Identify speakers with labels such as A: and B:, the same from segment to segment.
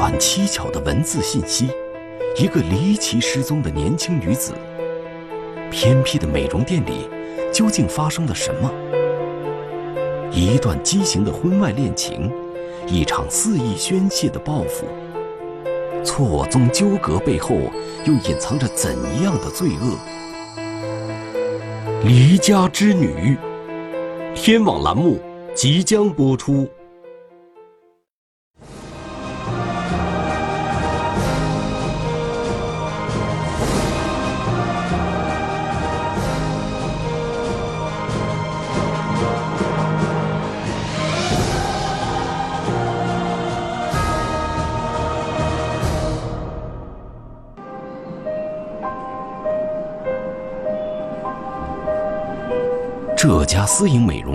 A: 段蹊跷的文字信息，一个离奇失踪的年轻女子，偏僻的美容店里究竟发生了什么？一段畸形的婚外恋情，一场肆意宣泄的报复，错综纠葛背后又隐藏着怎样的罪恶？离家之女，天网栏目即将播出。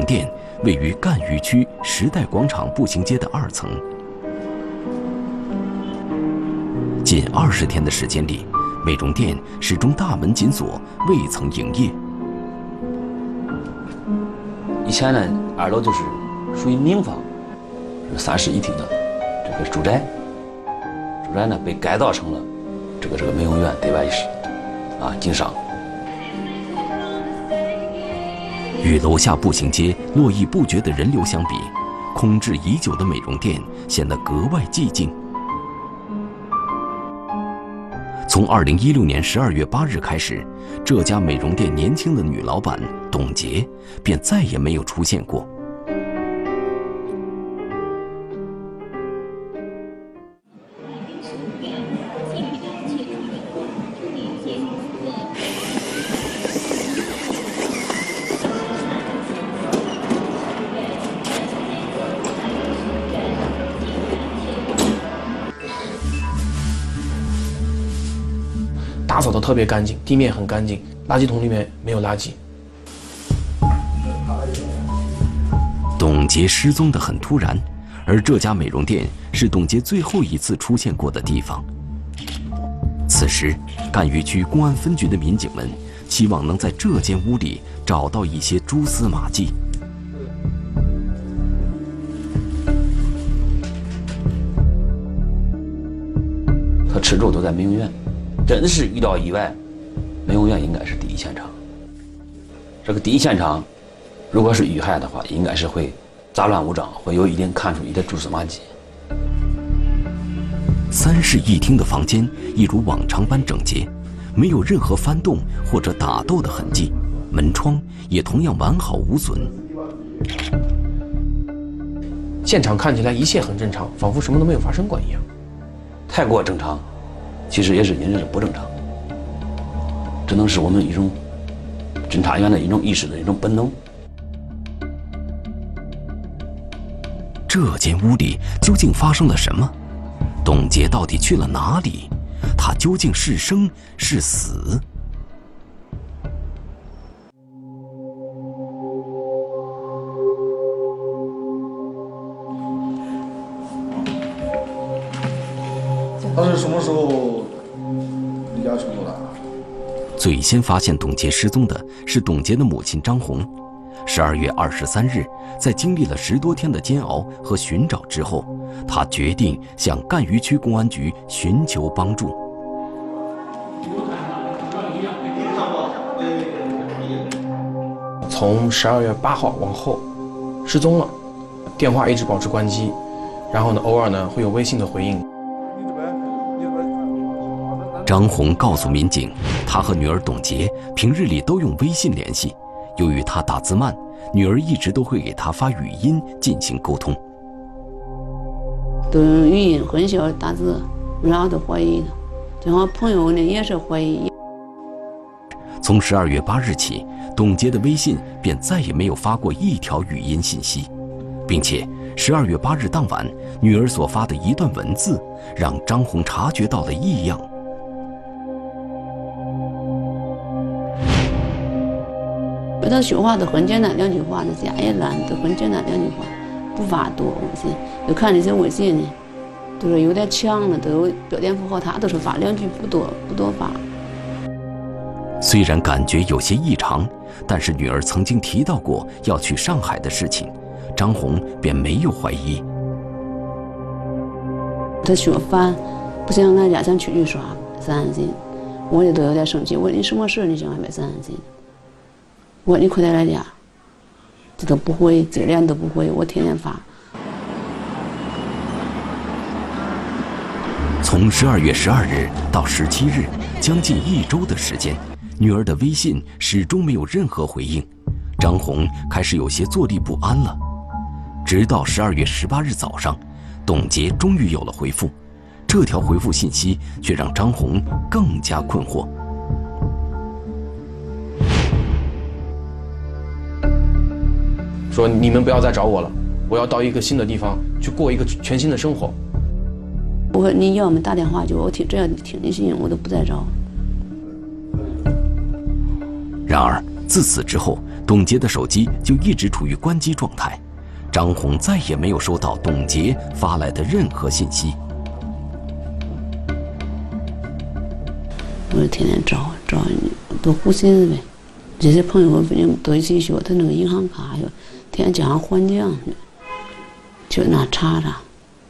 A: 店位于赣榆区时代广场步行街的二层。近二十天的时间里，美容店始终大门紧锁，未曾营业。
B: 以前呢，二楼就是属于民房，三室一厅的这个住宅，住宅呢被改造成了这个这个美容院对外室，啊经商。
A: 与楼下步行街络绎不绝的人流相比，空置已久的美容店显得格外寂静。从二零一六年十二月八日开始，这家美容店年轻的女老板董洁便再也没有出现过。
C: 特别干净，地面很干净，垃圾桶里面没有垃圾。
A: 董洁失踪的很突然，而这家美容店是董洁最后一次出现过的地方。此时，赣榆区公安分局的民警们希望能在这间屋里找到一些蛛丝马迹。
B: 他吃住都在美容院。真的是遇到意外，美容院应该是第一现场。这个第一现场，如果是遇害的话，应该是会杂乱无章，会有一定看出你的蛛丝马迹。
A: 三室一厅的房间一如往常般整洁，没有任何翻动或者打斗的痕迹，门窗也同样完好无损。
C: 现场看起来一切很正常，仿佛什么都没有发生过一样。
B: 太过正常。其实也是隐忍是不正常，只能是我们一种侦查员的一种意识的一种本能。
A: 这间屋里究竟发生了什么？董洁到底去了哪里？她究竟是生是死？
D: 他是什么时候？
A: 最先发现董洁失踪的是董洁的母亲张红。十二月二十三日，在经历了十多天的煎熬和寻找之后，他决定向赣榆区公安局寻求帮助。
C: 从十二月八号往后，失踪了，电话一直保持关机，然后呢，偶尔呢会有微信的回应。
A: 张红告诉民警，他和女儿董洁平日里都用微信联系。由于他打字慢，女儿一直都会给他发语音进行沟通。
E: 都用语音很小打字，然后都怀疑他。对方朋友呢也是怀疑。
A: 从十二月八日起，董洁的微信便再也没有发过一条语音信息，并且十二月八日当晚，女儿所发的一段文字让张红察觉到了异样。
E: 他说话都很简单，两句话，那家也懒，都很简单，两句话，不发多。微信，就看那些微信呢，都是有点强了，都有标点符号，他都是发两句，不多，不多发。
A: 虽然感觉有些异常，但是女儿曾经提到过要去上海的事情，张红便没有怀疑。
E: 他学饭，不想俺家想出去耍散散心，我也都有点生气。我说你什么事你想外边散散心？我说你快点来家，这都不会，这连都不会，我天天发。
A: 从十二月十二日到十七日，将近一周的时间，女儿的微信始终没有任何回应，张红开始有些坐立不安了。直到十二月十八日早上。董洁终于有了回复，这条回复信息却让张红更加困惑。
C: 说你们不要再找我了，我要到一个新的地方去过一个全新的生活。
E: 我说你要么打电话就我听，只要听你信，我都不再找。
A: 然而自此之后，董洁的手机就一直处于关机状态。张红再也没有收到董洁发来的任何信息。
E: 我就天天找找你，多胡心思呗。这些朋友我都一起学，他那个银行卡，天天叫俺还账去，就那查查，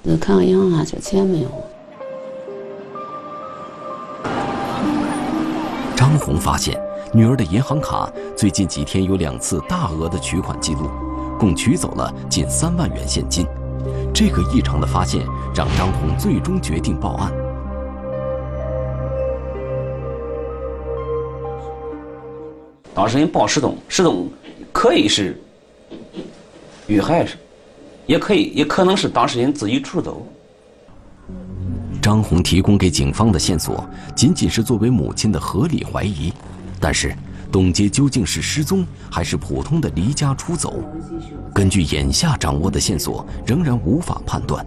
E: 再看看银行卡缺钱没有。
A: 张红发现女儿的银行卡最近几天有两次大额的取款记录。共取走了近三万元现金，这个异常的发现让张红最终决定报案。
B: 当事人报失踪，失踪可以是遇害是，也可以也可能是当事人自己出走。
A: 张红提供给警方的线索仅仅是作为母亲的合理怀疑，但是。董洁究竟是失踪还是普通的离家出走？根据眼下掌握的线索，仍然无法判断。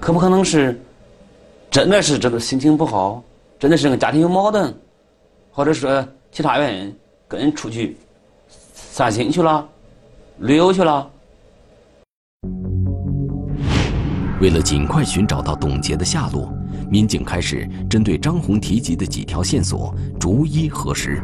B: 可不可能是真的是这个心情不好，真的是跟家庭有矛盾，或者说其他原因，跟人出去散心去了，旅游去了？
A: 为了尽快寻找到董洁的下落。民警开始针对张红提及的几条线索逐一核实。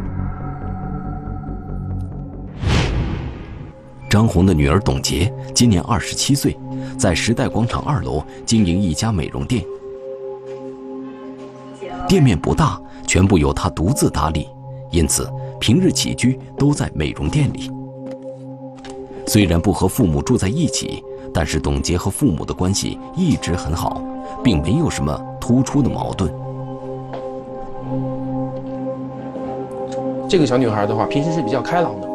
A: 张红的女儿董洁今年二十七岁，在时代广场二楼经营一家美容店，店面不大，全部由她独自打理，因此平日起居都在美容店里。虽然不和父母住在一起，但是董洁和父母的关系一直很好，并没有什么。突出的矛盾。
C: 这个小女孩的话，平时是比较开朗的，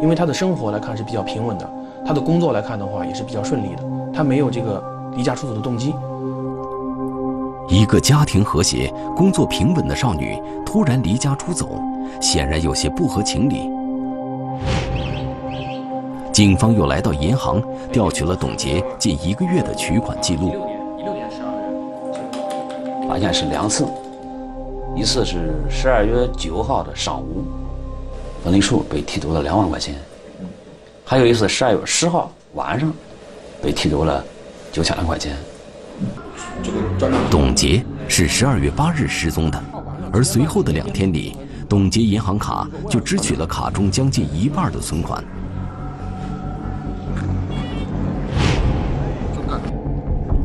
C: 因为她的生活来看是比较平稳的，她的工作来看的话也是比较顺利的，她没有这个离家出走的动机。
A: 一个家庭和谐、工作平稳的少女突然离家出走，显然有些不合情理。警方又来到银行，调取了董洁近一个月的取款记录。
B: 发现是两次，一次是十二月九号的上午，分利数被提走了两万块钱；还有一次十二月十号晚上，被提走了九千来块钱。
A: 董洁是十二月八日失踪的，而随后的两天里，董洁银行卡就支取了卡中将近一半的存款。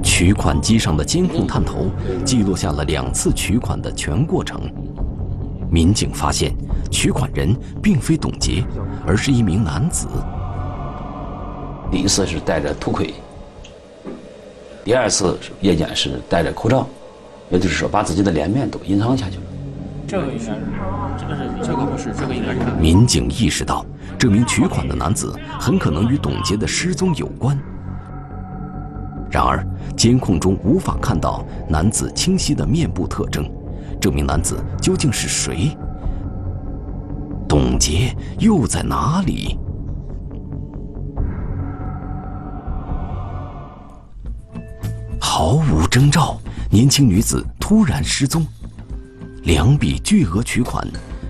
A: 取款机上的监控探头记录下了两次取款的全过程。民警发现，取款人并非董洁，而是一名男子。
B: 第一次是戴着头盔，第二次夜间是戴着口罩，也就是说把自己的脸面都隐藏下去了。
C: 这个是，这个是这个不是，这个应该是。
A: 民警意识到，这名取款的男子很可能与董洁的失踪有关。然而，监控中无法看到男子清晰的面部特征，这名男子究竟是谁？董洁又在哪里？毫无征兆，年轻女子突然失踪，两笔巨额取款，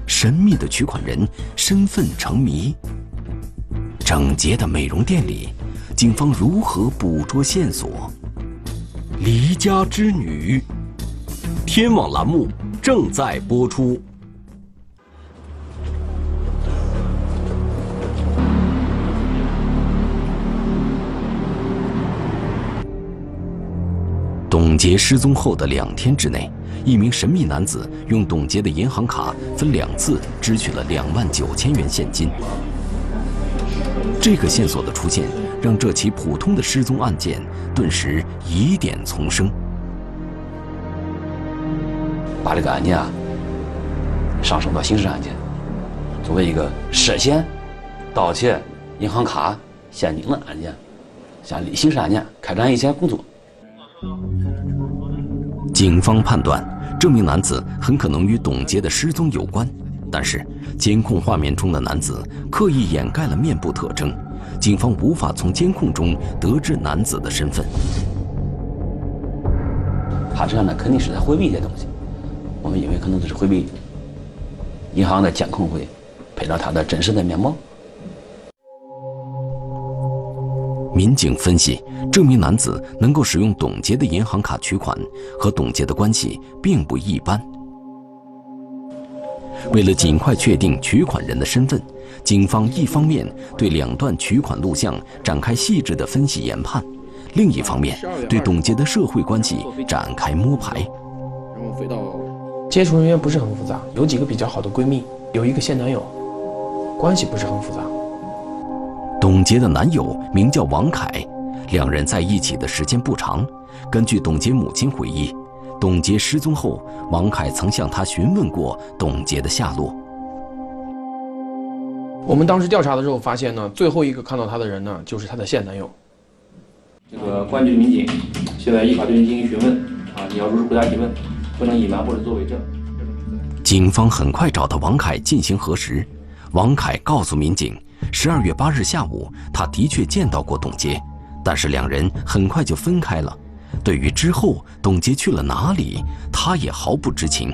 A: 神秘的取款人身份成谜。整洁的美容店里。警方如何捕捉线索？离家之女，天网栏目正在播出。董洁失踪后的两天之内，一名神秘男子用董洁的银行卡分两次支取了两万九千元现金。这个线索的出现，让这起普通的失踪案件顿时疑点丛生。
B: 把这个案件啊上升到刑事案件，作为一个涉嫌盗窃银行卡现金的案件，向刑事案件开展一些工作。
A: 警方判断，这名男子很可能与董洁的失踪有关，但是监控画面中的男子刻意掩盖了面部特征，警方无法从监控中得知男子的身份。
B: 他这样呢，肯定是在回避一些东西。我们以为可能就是回避银行的监控会拍到他的真实的面貌。
A: 民警分析，这名男子能够使用董洁的银行卡取款，和董洁的关系并不一般。为了尽快确定取款人的身份，警方一方面对两段取款录像展开细致的分析研判，另一方面对董洁的社会关系展开摸排。
C: 然后飞到接触人员不是很复杂，有几个比较好的闺蜜，有一个现男友，关系不是很复杂。
A: 董洁的男友名叫王凯，两人在一起的时间不长。根据董洁母亲回忆，董洁失踪后，王凯曾向她询问过董洁的下落。
C: 我们当时调查的时候发现呢，最后一个看到她的人呢，就是她的现男友。
F: 这个公安局民警现在依法对你进行询问啊，你要如实回答提问，不能隐瞒或者作伪证。
A: 警方很快找到王凯进行核实，王凯告诉民警。十二月八日下午，他的确见到过董洁，但是两人很快就分开了。对于之后董洁去了哪里，他也毫不知情。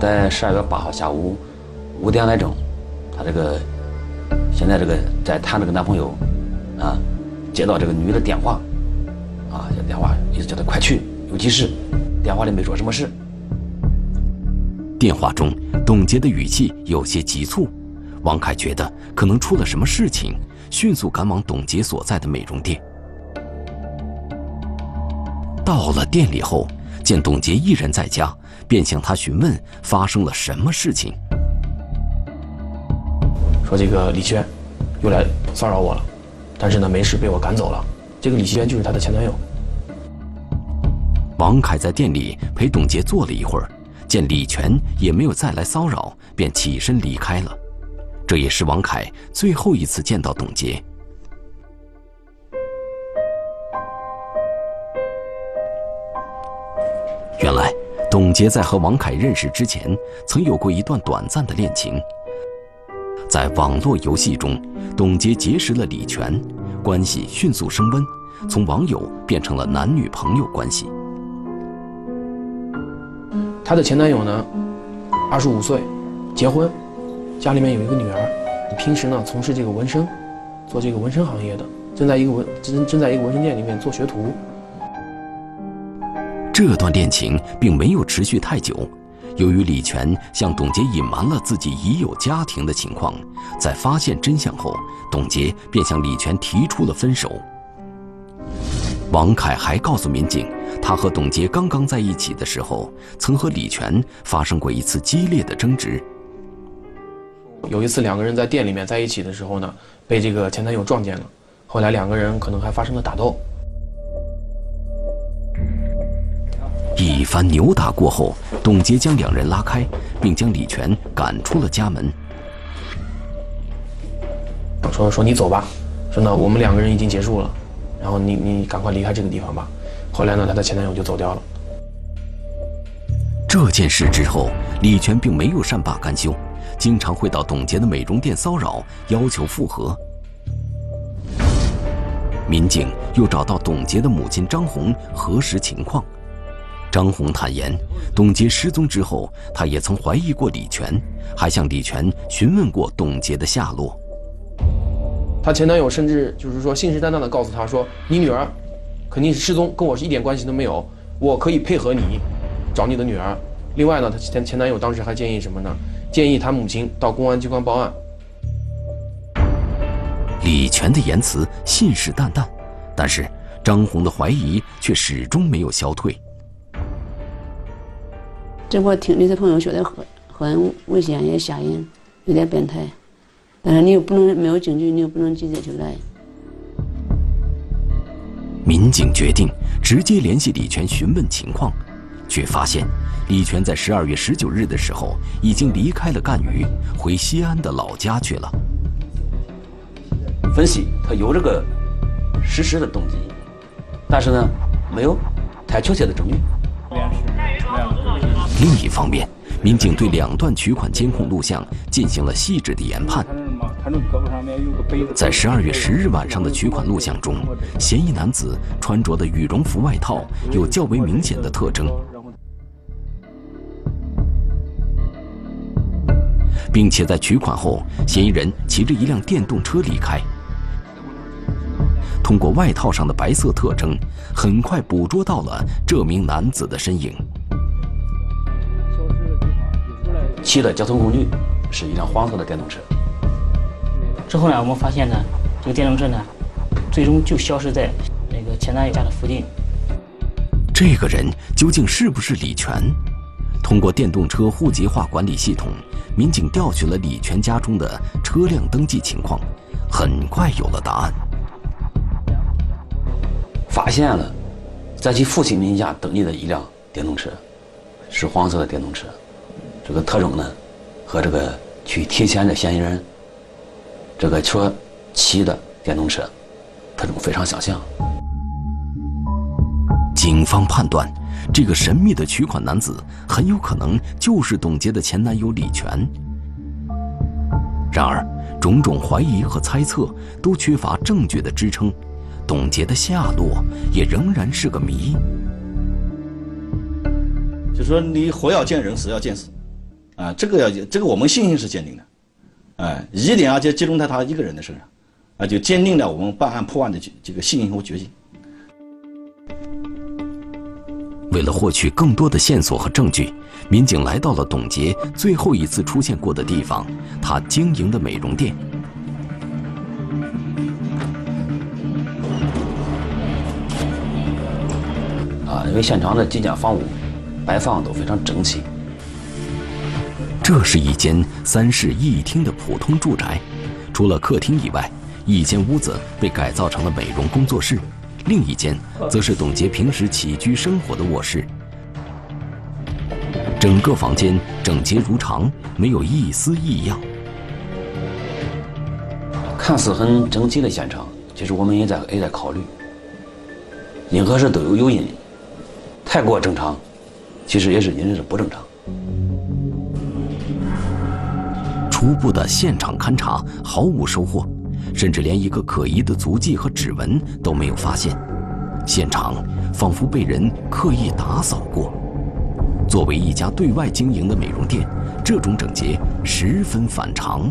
B: 在十二月八号下午五点来钟，他这个现在这个在谈这个男朋友啊，接到这个女的电话，啊，这电话意思叫他快去，有急事。电话里没说什么事。
A: 电话中，董洁的语气有些急促。王凯觉得可能出了什么事情，迅速赶往董洁所在的美容店。到了店里后，见董洁一人在家，便向她询问发生了什么事情。
C: 说这个李轩又来骚扰我了，但是呢没事被我赶走了。这个李轩就是他的前男友。
A: 王凯在店里陪董洁坐了一会儿，见李全也没有再来骚扰，便起身离开了。这也是王凯最后一次见到董洁。原来，董洁在和王凯认识之前，曾有过一段短暂的恋情。在网络游戏中，董洁结识了李泉，关系迅速升温，从网友变成了男女朋友关系。
C: 她的前男友呢，二十五岁，结婚。家里面有一个女儿，平时呢从事这个纹身，做这个纹身行业的，正在一个纹正正在一个纹身店里面做学徒。
A: 这段恋情并没有持续太久，由于李全向董洁隐瞒了自己已有家庭的情况，在发现真相后，董洁便向李全提出了分手。王凯还告诉民警，他和董洁刚刚在一起的时候，曾和李全发生过一次激烈的争执。
C: 有一次，两个人在店里面在一起的时候呢，被这个前男友撞见了。后来两个人可能还发生了打斗。
A: 一番扭打过后，董洁将两人拉开，并将李全赶出了家门。
C: 说说你走吧，说呢我们两个人已经结束了，然后你你赶快离开这个地方吧。后来呢，她的前男友就走掉了。
A: 这件事之后，李全并没有善罢甘休。经常会到董洁的美容店骚扰，要求复合。民警又找到董洁的母亲张红核实情况。张红坦言，董洁失踪之后，她也曾怀疑过李全，还向李全询问过董洁的下落。
C: 她前男友甚至就是说信誓旦旦地告诉她说：“你女儿肯定是失踪，跟我是一点关系都没有，我可以配合你找你的女儿。”另外呢，她前前男友当时还建议什么呢？建议他母亲到公安机关报案。
A: 李全的言辞信誓旦旦，但是张红的怀疑却始终没有消退。
E: 这我听这些朋友说的很很危险，也吓人，有点变态。但是你又不能没有证据，你又不能直接就来。
A: 民警决定直接联系李全询问情况，却发现李全在十二月十九日的时候已经离开了赣榆，回西安的老家去了。
B: 分析他有这个实施的动机，但是呢，没有太确切的证据。
A: 另一方面，民警对两段取款监控录像进行了细致的研判。在十二月十日晚上的取款录像中，嫌疑男子穿着的羽绒服外套有较为明显的特征，并且在取款后，嫌疑人骑着一辆电动车离开。通过外套上的白色特征，很快捕捉到了这名男子的身影。
B: 骑的交通工具是一辆黄色的电动车。
G: 之后呢，我们发现呢，这个电动车呢，最终就消失在那个前男友家的附近。
A: 这个人究竟是不是李全？通过电动车户籍化管理系统，民警调取了李全家中的车辆登记情况，很快有了答案。
B: 发现了在其父亲名下登记的一辆电动车，是黄色的电动车。这个特征呢，和这个去提钱的嫌疑人。这个车骑的电动车，特征非常相像。
A: 警方判断，这个神秘的取款男子很有可能就是董洁的前男友李全。然而，种种怀疑和猜测都缺乏证据的支撑，董洁的下落也仍然是个谜。
D: 就说你活要见人，死要见尸，啊，这个要这个我们信心是坚定的。哎，疑点啊就集中在他一个人的身上，啊，就坚定了我们办案破案的这个信心和决心。
A: 为了获取更多的线索和证据，民警来到了董洁最后一次出现过的地方，她经营的美容店。
B: 啊，因为现场的几间房屋摆放都非常整齐。
A: 这是一间三室一厅的普通住宅，除了客厅以外，一间屋子被改造成了美容工作室，另一间则是董洁平时起居生活的卧室。整个房间整洁如常，没有一丝异样。
B: 看似很整齐的现场，其实我们也在也在考虑，任何事都有诱因，太过正常，其实也是因为是不正常。
A: 初步的现场勘查毫无收获，甚至连一个可疑的足迹和指纹都没有发现。现场仿佛被人刻意打扫过。作为一家对外经营的美容店，这种整洁十分反常。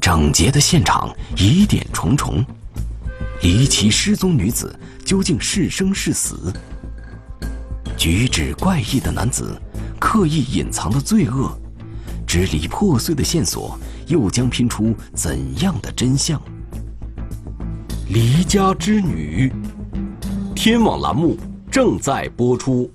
A: 整洁的现场疑点重重，离奇失踪女子究竟是生是死？举止怪异的男子。刻意隐藏的罪恶，支离破碎的线索，又将拼出怎样的真相？离家之女，天网栏目正在播出。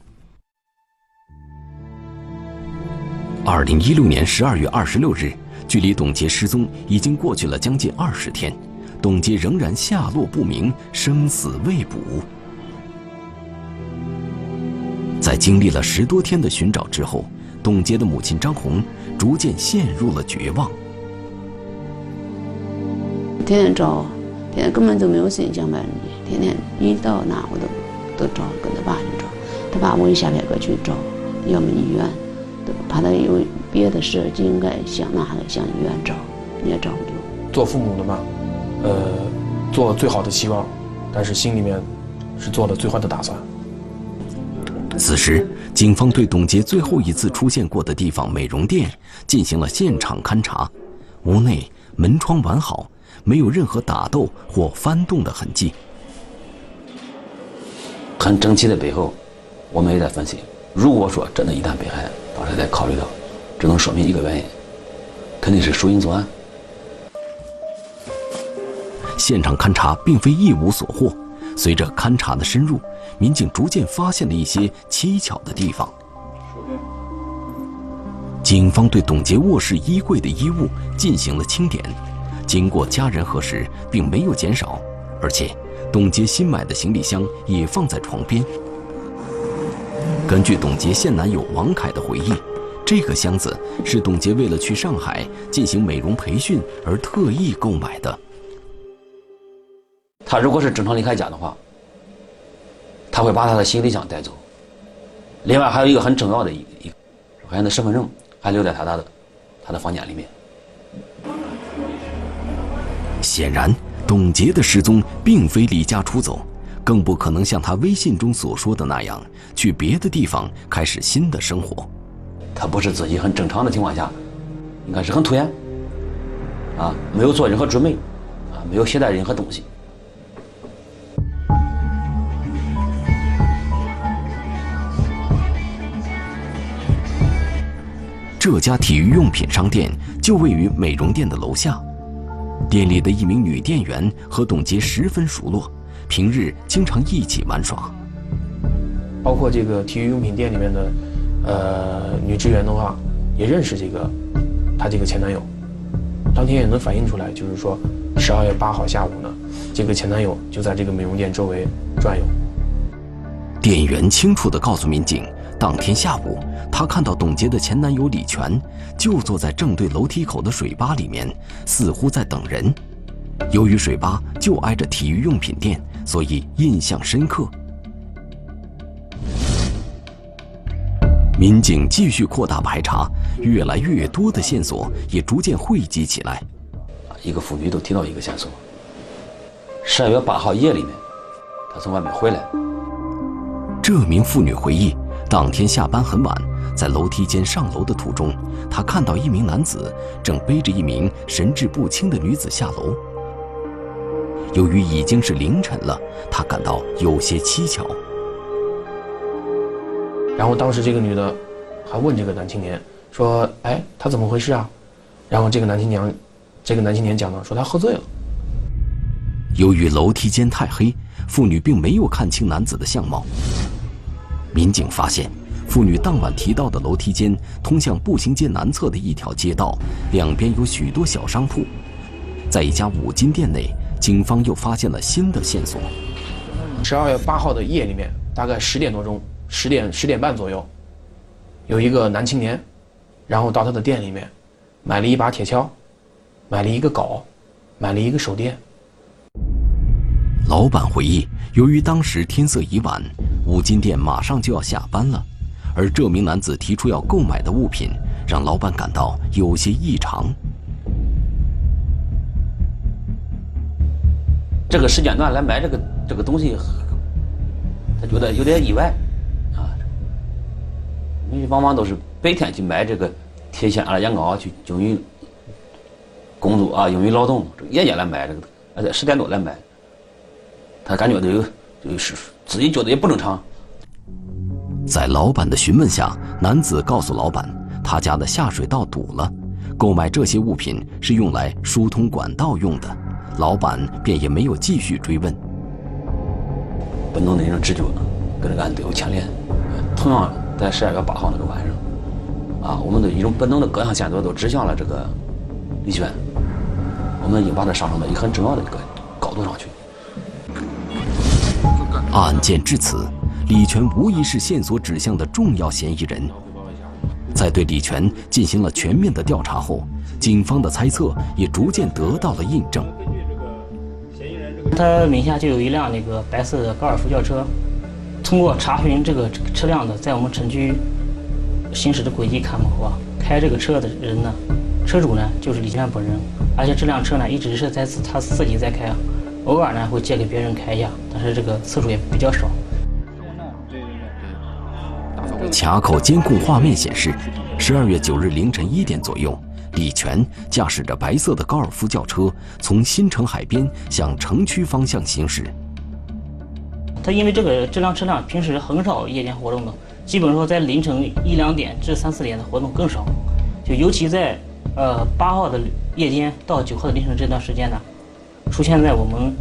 A: 二零一六年十二月二十六日，距离董洁失踪已经过去了将近二十天，董洁仍然下落不明，生死未卜。在经历了十多天的寻找之后，董洁的母亲张红逐渐陷入了绝望。
E: 天天找，天天根本就没有心想办你，天天一到哪我都都找，跟他爸去找，他爸我一下边个去找，要么医院，怕他有别的事就应该向哪个向医院找，也找不着。
C: 做父母的嘛，呃，做最好的希望，但是心里面是做了最坏的打算。
A: 此时，警方对董洁最后一次出现过的地方美容店进行了现场勘查。屋内门窗完好，没有任何打斗或翻动的痕迹。
B: 很整齐的背后，我们也在分析：如果说真的一旦被害，当时再考虑到，只能说明一个原因，肯定是熟人作案。
A: 现场勘查并非一无所获，随着勘查的深入，民警逐渐发现了一些蹊跷的地方。警方对董洁卧室衣柜的衣物进行了清点，经过家人核实，并没有减少，而且董洁新买的行李箱也放在床边。根据董洁现男友王凯的回忆，这个箱子是董洁为了去上海进行美容培训而特意购买的。
B: 他如果是正常离开家的话，他会把他的行李箱带走。另外还有一个很重要的一一个，好像的身份证。还留在他的他的房间里面。
A: 显然，董洁的失踪并非离家出走，更不可能像他微信中所说的那样去别的地方开始新的生活。
B: 他不是自己很正常的情况下，应该是很突然，啊，没有做任何准备，啊，没有携带任何东西。
A: 这家体育用品商店就位于美容店的楼下，店里的一名女店员和董洁十分熟络，平日经常一起玩耍。
C: 包括这个体育用品店里面的，呃，女职员的话，也认识这个她这个前男友。当天也能反映出来，就是说，十二月八号下午呢，这个前男友就在这个美容店周围转悠。
A: 店员清楚地告诉民警。当天下午，她看到董洁的前男友李全就坐在正对楼梯口的水吧里面，似乎在等人。由于水吧就挨着体育用品店，所以印象深刻。民警继续扩大排查，越来越多的线索也逐渐汇集起来。
B: 一个妇女都提到一个线索：十二月八号夜里面，她从外面回来。
A: 这名妇女回忆。当天下班很晚，在楼梯间上楼的途中，他看到一名男子正背着一名神志不清的女子下楼。由于已经是凌晨了，他感到有些蹊跷。
C: 然后当时这个女的还问这个男青年说：“哎，他怎么回事啊？”然后这个男青年，这个男青年讲呢，说他喝醉了。
A: 由于楼梯间太黑，妇女并没有看清男子的相貌。民警发现，妇女当晚提到的楼梯间通向步行街南侧的一条街道，两边有许多小商铺。在一家五金店内，警方又发现了新的线索。
C: 十二月八号的夜里面，大概十点多钟，十点十点半左右，有一个男青年，然后到他的店里面，买了一把铁锹，买了一个镐，买了一个手电。
A: 老板回忆，由于当时天色已晚。五金店马上就要下班了，而这名男子提出要购买的物品，让老板感到有些异常。
B: 这个时间段来买这个这个东西，他觉得有点意外，啊，因为往往都是白天去买这个铁锨啊、羊镐去用于工作啊，用于劳动，夜间来买这个，而且十点多来买，他感觉都有就是。自己觉得也不正常。
A: 在老板的询问下，男子告诉老板，他家的下水道堵了，购买这些物品是用来疏通管道用的。老板便也没有继续追问。
B: 本能的一种直觉呢，跟这个案子有牵连。同样，在十二月八号那个晚上，啊，我们的一种本能的各项线索都指向了这个李轩，我们已经把他上升到一个很重要的一个高度上去。
A: 案件至此，李全无疑是线索指向的重要嫌疑人。在对李全进行了全面的调查后，警方的猜测也逐渐得到了印证。
G: 他名下就有一辆那个白色的高尔夫轿车，通过查询这个车辆的在我们城区行驶的轨迹看的话，开这个车的人呢，车主呢就是李全本人，而且这辆车呢一直是在他自己在开。偶尔呢会借给别人开一下，但是这个次数也比较少。
A: 卡口监控画面显示，十二月九日凌晨一点左右，李全驾驶着白色的高尔夫轿车从新城海边向城区方向行驶。
G: 他因为这个这辆车辆平时很少夜间活动的，基本说在凌晨一两点至三四点的活动更少，就尤其在呃八号的夜间到九号的凌晨这段时间呢。出现在我们，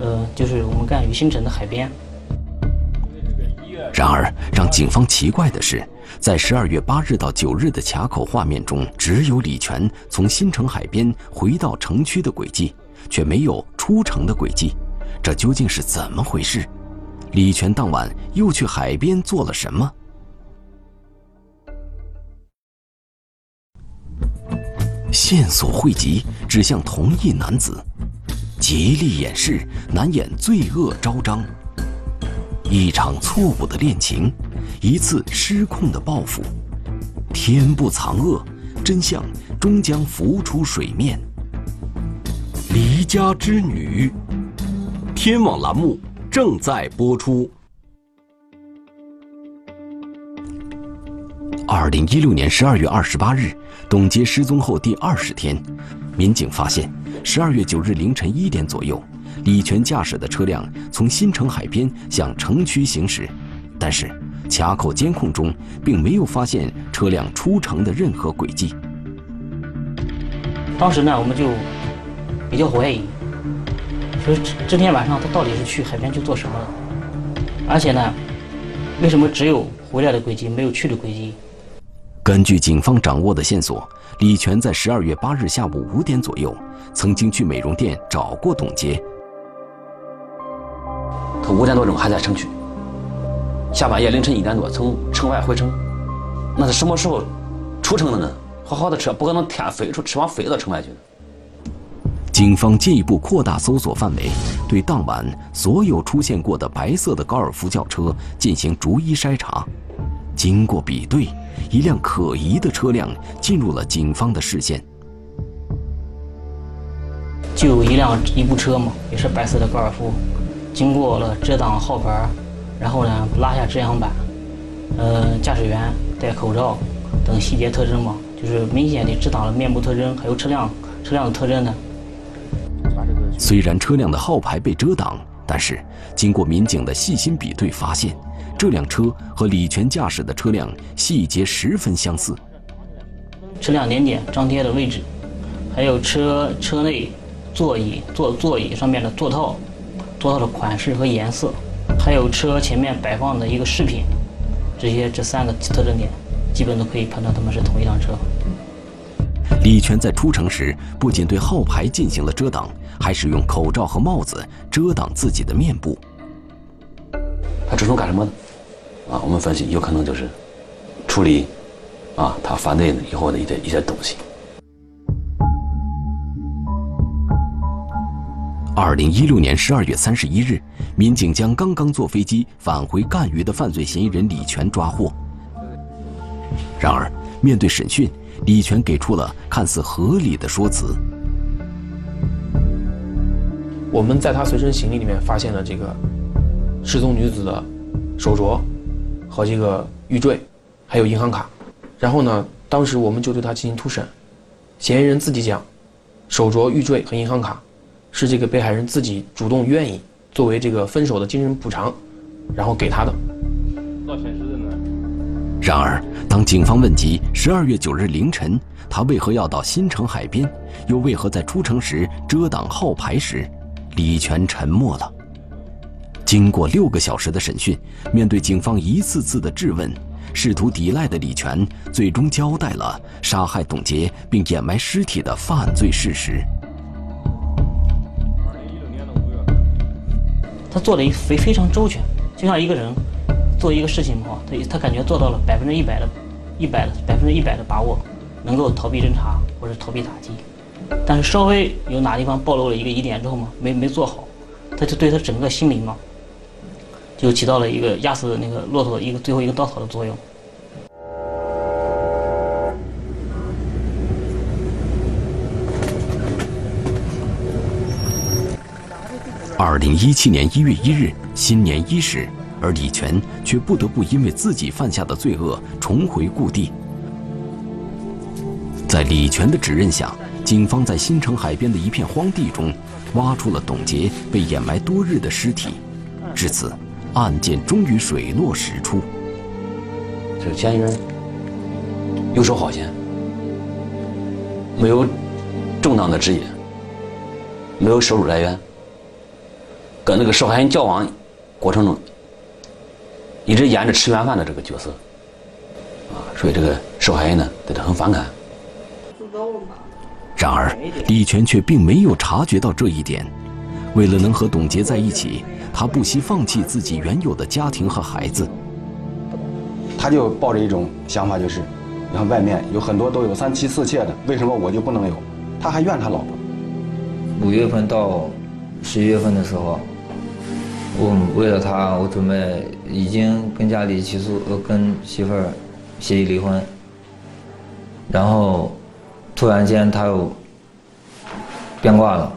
G: 呃，就是我们赣榆新城的海边。
A: 然而，让警方奇怪的是，在十二月八日到九日的卡口画面中，只有李全从新城海边回到城区的轨迹，却没有出城的轨迹，这究竟是怎么回事？李全当晚又去海边做了什么？线索汇集，指向同一男子，极力掩饰，难掩罪恶昭彰。一场错误的恋情，一次失控的报复，天不藏恶，真相终将浮出水面。离家之女，天网栏目正在播出。二零一六年十二月二十八日，董洁失踪后第二十天，民警发现，十二月九日凌晨一点左右。李全驾驶的车辆从新城海边向城区行驶，但是卡口监控中并没有发现车辆出城的任何轨迹。
G: 当时呢，我们就比较怀疑，说这天晚上他到底是去海边去做什么了？而且呢，为什么只有回来的轨迹，没有去的轨迹？
A: 根据警方掌握的线索，李全在十二月八日下午五点左右曾经去美容店找过董洁。
B: 他五点多钟还在城区，下半夜凌晨一点多从城外回城，那他什么时候出城的呢？好好的车不可能天飞出翅膀飞到城外去的。
A: 警方进一步扩大搜索范围，对当晚所有出现过的白色的高尔夫轿车进行逐一筛查。经过比对，一辆可疑的车辆进入了警方的视线。
G: 就有一辆一部车嘛，也是白色的高尔夫。经过了遮挡号牌，然后呢拉下遮阳板，呃，驾驶员戴口罩等细节特征嘛，就是明显的遮挡了面部特征，还有车辆车辆的特征呢。
A: 虽然车辆的号牌被遮挡，但是经过民警的细心比对，发现这辆车和李全驾驶的车辆细节十分相似。
G: 车辆年检张贴的位置，还有车车内座椅座座椅上面的座套。座套的款式和颜色，还有车前面摆放的一个饰品，这些这三个特征点，基本都可以判断他们是同一辆车。
A: 李全在出城时，不仅对号牌进行了遮挡，还使用口罩和帽子遮挡自己的面部。
B: 他主动干什么呢？啊，我们分析有可能就是处理啊他犯罪以后的一些一些东西。
A: 二零一六年十二月三十一日，民警将刚刚坐飞机返回赣榆的犯罪嫌疑人李全抓获。然而，面对审讯，李全给出了看似合理的说辞。
C: 我们在他随身行李里面发现了这个失踪女子的手镯和这个玉坠，还有银行卡。然后呢，当时我们就对他进行突审，嫌疑人自己讲，手镯、玉坠和银行卡。是这个被害人自己主动愿意作为这个分手的精神补偿，然后给他的。
A: 然而，当警方问及十二月九日凌晨他为何要到新城海边，又为何在出城时遮挡号牌时，李全沉默了。经过六个小时的审讯，面对警方一次次的质问，试图抵赖的李全最终交代了杀害董洁并掩埋尸体的犯罪事实。
G: 他做的一非非常周全，就像一个人做一个事情的话，他他感觉做到了百分之一百的、一百的百分之一百的把握，能够逃避侦查或者逃避打击。但是稍微有哪地方暴露了一个疑点之后嘛，没没做好，他就对他整个心灵嘛，就起到了一个压死那个骆驼一个最后一个稻草的作用。
A: 二零一七年一月一日，新年伊始，而李全却不得不因为自己犯下的罪恶重回故地。在李全的指认下，警方在新城海边的一片荒地中，挖出了董洁被掩埋多日的尸体。至此，案件终于水落石出。
B: 这个嫌疑人游手好闲，没有正当的职业，没有收入来源，跟那个受害人交往过程中一直演着吃软饭的这个角色，啊，所以这个受害人呢对他很反感。
A: 然而，李全却并没有察觉到这一点。为了能和董洁在一起，他不惜放弃自己原有的家庭和孩子。
H: 他就抱着一种想法，就是，你看外面有很多都有三妻四妾的，为什么我就不能有？他还怨他老婆。
I: 五月份到十一月份的时候，我为了他，我准备已经跟家里起诉，呃，跟媳妇儿协议离婚。然后，突然间他又变卦了，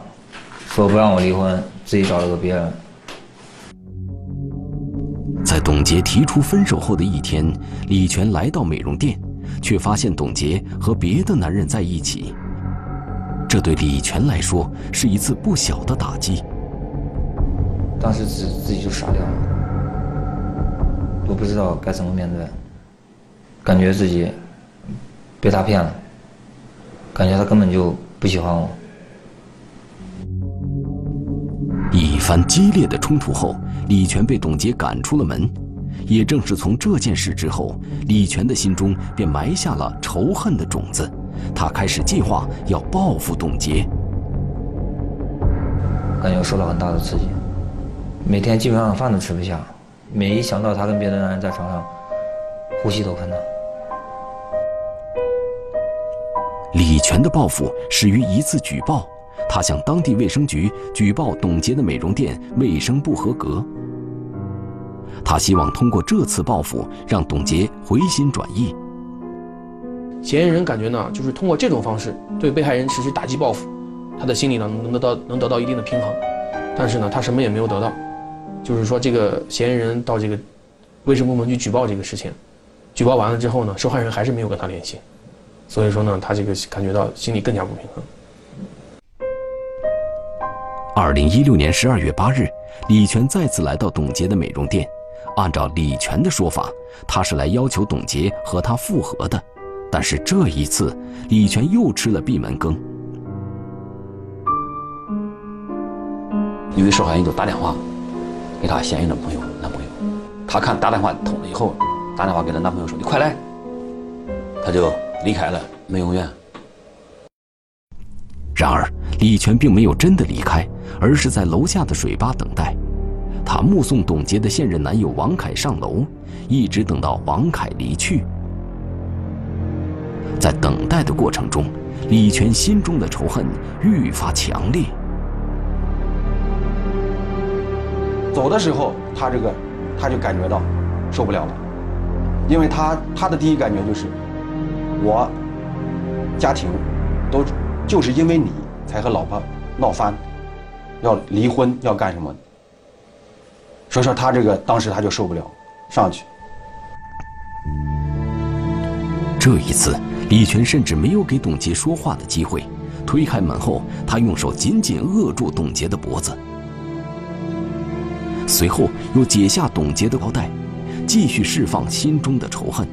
I: 说不让我离婚，自己找了个别人。
A: 在董洁提出分手后的一天，李全来到美容店，却发现董洁和别的男人在一起。这对李全来说是一次不小的打击。
I: 当时自自己就傻掉了，我不知道该怎么面对，感觉自己被他骗了，感觉他根本就不喜欢我。
A: 番激烈的冲突后，李全被董洁赶出了门。也正是从这件事之后，李全的心中便埋下了仇恨的种子。他开始计划要报复董洁。
I: 感觉受了很大的刺激，每天基本上饭都吃不下。每一想到他跟别的男人在床上，呼吸都困难。
A: 李全的报复始于一次举报。他向当地卫生局举报董洁的美容店卫生不合格。他希望通过这次报复让董洁回心转意。
C: 嫌疑人感觉呢，就是通过这种方式对被害人实施打击报复，他的心里呢能得到能得到一定的平衡。但是呢，他什么也没有得到，就是说这个嫌疑人到这个卫生部门去举报这个事情，举报完了之后呢，受害人还是没有跟他联系，所以说呢，他这个感觉到心里更加不平衡。
A: 二零一六年十二月八日，李全再次来到董洁的美容店。按照李全的说法，他是来要求董洁和他复合的。但是这一次，李全又吃了闭门羹。
B: 因为受害人就打电话给他现任的朋友男朋友，他看打电话通了以后，打电话给他男朋友说：“你快来。”他就离开了美容院。
A: 然而，李全并没有真的离开，而是在楼下的水吧等待。他目送董洁的现任男友王凯上楼，一直等到王凯离去。在等待的过程中，李全心中的仇恨愈发强烈。
H: 走的时候，他这个他就感觉到受不了了，因为他他的第一感觉就是，我家庭都。就是因为你才和老婆闹翻，要离婚要干什么？所以说他这个当时他就受不了，上去。
A: 这一次，李全甚至没有给董洁说话的机会，推开门后，他用手紧紧扼住董洁的脖子，随后又解下董洁的腰带，继续释放心中的仇恨。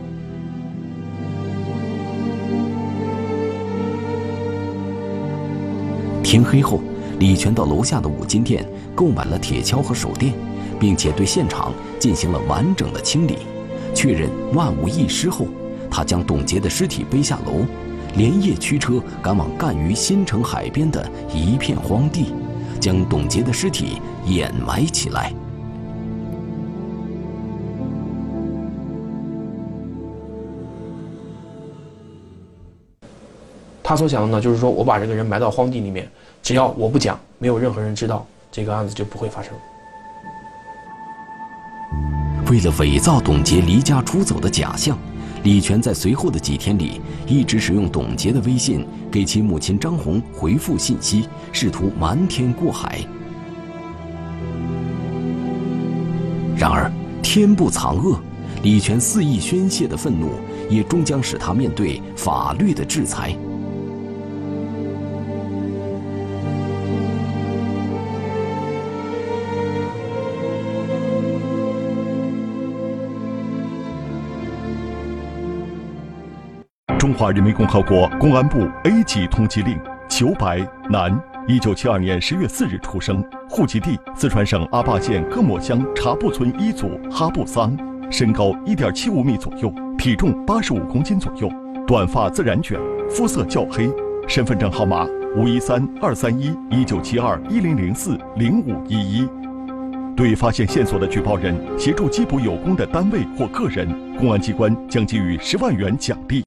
A: 天黑后，李全到楼下的五金店购买了铁锹和手电，并且对现场进行了完整的清理，确认万无一失后，他将董洁的尸体背下楼，连夜驱车赶往赣榆新城海边的一片荒地，将董洁的尸体掩埋起来。
C: 他所想的呢，就是说我把这个人埋到荒地里面，只要我不讲，没有任何人知道，这个案子就不会发生。
A: 为了伪造董洁离家出走的假象，李全在随后的几天里一直使用董洁的微信给其母亲张红回复信息，试图瞒天过海。然而天不藏恶，李全肆意宣泄的愤怒，也终将使他面对法律的制裁。
J: 中华人民共和国公安部 A 级通缉令：裘白，男，一九七二年十月四日出生，户籍地四川省阿坝县各莫乡茶布村一组哈布桑，身高一点七五米左右，体重八十五公斤左右，短发自然卷，肤色较黑，身份证号码五一三二三一一九七二一零零四零五一一。对发现线索的举报人协助缉捕有功的单位或个人，公安机关将给予十万元奖励。